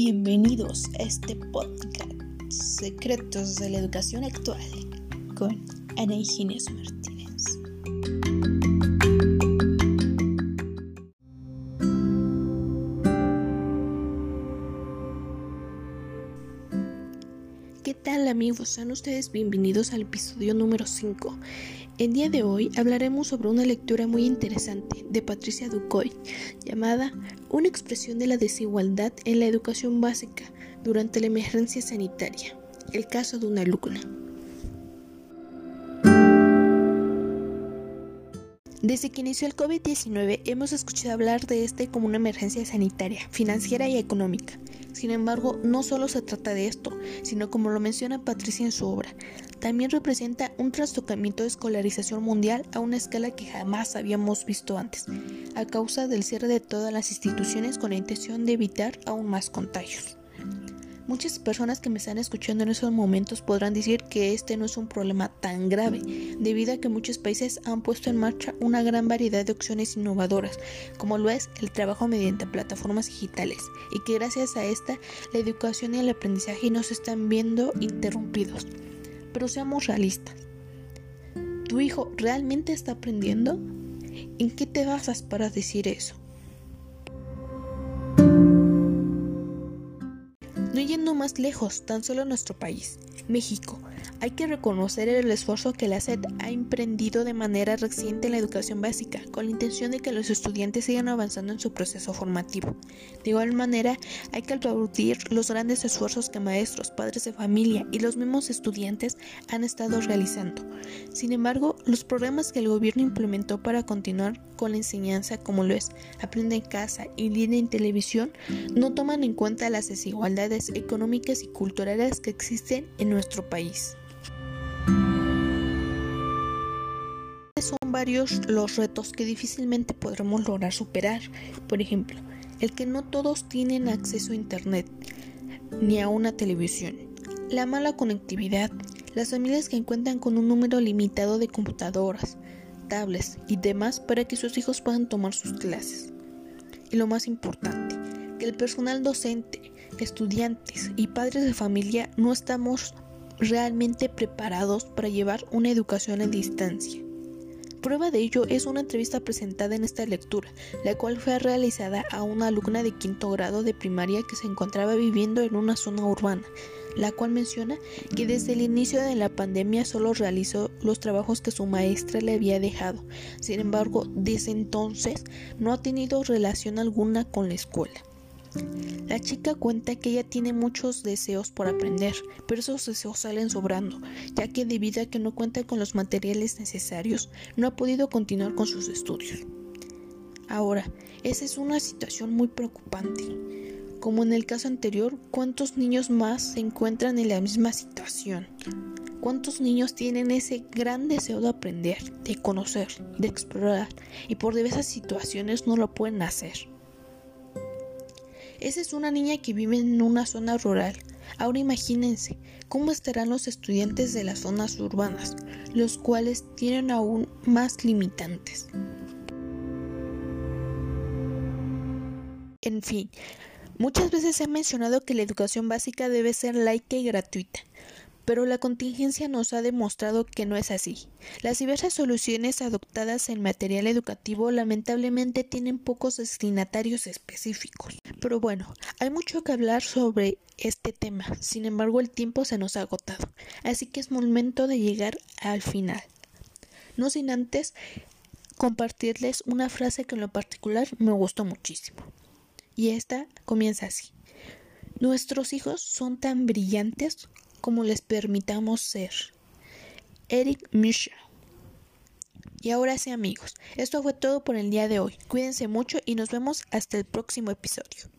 Bienvenidos a este podcast Secretos de la Educación Actual con Ana Ingenio Martínez. ¿Qué tal amigos? Sean ustedes bienvenidos al episodio número 5. El día de hoy hablaremos sobre una lectura muy interesante de Patricia Ducoy llamada Una expresión de la desigualdad en la educación básica durante la emergencia sanitaria, el caso de una alumna. Desde que inició el COVID-19 hemos escuchado hablar de este como una emergencia sanitaria, financiera y económica. Sin embargo, no solo se trata de esto, sino como lo menciona Patricia en su obra, también representa un trastocamiento de escolarización mundial a una escala que jamás habíamos visto antes, a causa del cierre de todas las instituciones con la intención de evitar aún más contagios. Muchas personas que me están escuchando en esos momentos podrán decir que este no es un problema tan grave, debido a que muchos países han puesto en marcha una gran variedad de opciones innovadoras, como lo es el trabajo mediante plataformas digitales, y que gracias a esta la educación y el aprendizaje no se están viendo interrumpidos. Pero seamos realistas. ¿Tu hijo realmente está aprendiendo? ¿En qué te basas para decir eso? No yendo más lejos, tan solo nuestro país, México. Hay que reconocer el esfuerzo que la SED ha emprendido de manera reciente en la educación básica, con la intención de que los estudiantes sigan avanzando en su proceso formativo. De igual manera, hay que aplaudir los grandes esfuerzos que maestros, padres de familia y los mismos estudiantes han estado realizando. Sin embargo, los programas que el gobierno implementó para continuar con la enseñanza, como lo es Aprende en casa y Línea en televisión, no toman en cuenta las desigualdades económicas y culturales que existen en nuestro país. Son varios los retos que difícilmente podremos lograr superar. Por ejemplo, el que no todos tienen acceso a Internet ni a una televisión, la mala conectividad, las familias que cuentan con un número limitado de computadoras, tablets y demás para que sus hijos puedan tomar sus clases. Y lo más importante, que el personal docente, estudiantes y padres de familia no estamos realmente preparados para llevar una educación a distancia. Prueba de ello es una entrevista presentada en esta lectura, la cual fue realizada a una alumna de quinto grado de primaria que se encontraba viviendo en una zona urbana, la cual menciona que desde el inicio de la pandemia solo realizó los trabajos que su maestra le había dejado. Sin embargo, desde entonces no ha tenido relación alguna con la escuela. La chica cuenta que ella tiene muchos deseos por aprender, pero esos deseos salen sobrando, ya que debido a que no cuenta con los materiales necesarios, no ha podido continuar con sus estudios. Ahora, esa es una situación muy preocupante. Como en el caso anterior, ¿cuántos niños más se encuentran en la misma situación? ¿Cuántos niños tienen ese gran deseo de aprender, de conocer, de explorar y por diversas situaciones no lo pueden hacer? Esa es una niña que vive en una zona rural. Ahora imagínense cómo estarán los estudiantes de las zonas urbanas, los cuales tienen aún más limitantes. En fin, muchas veces ha mencionado que la educación básica debe ser laica y gratuita, pero la contingencia nos ha demostrado que no es así. Las diversas soluciones adoptadas en material educativo lamentablemente tienen pocos destinatarios específicos. Pero bueno, hay mucho que hablar sobre este tema, sin embargo el tiempo se nos ha agotado, así que es momento de llegar al final. No sin antes compartirles una frase que en lo particular me gustó muchísimo. Y esta comienza así. Nuestros hijos son tan brillantes como les permitamos ser. Eric Misha. Y ahora sí amigos, esto fue todo por el día de hoy. Cuídense mucho y nos vemos hasta el próximo episodio.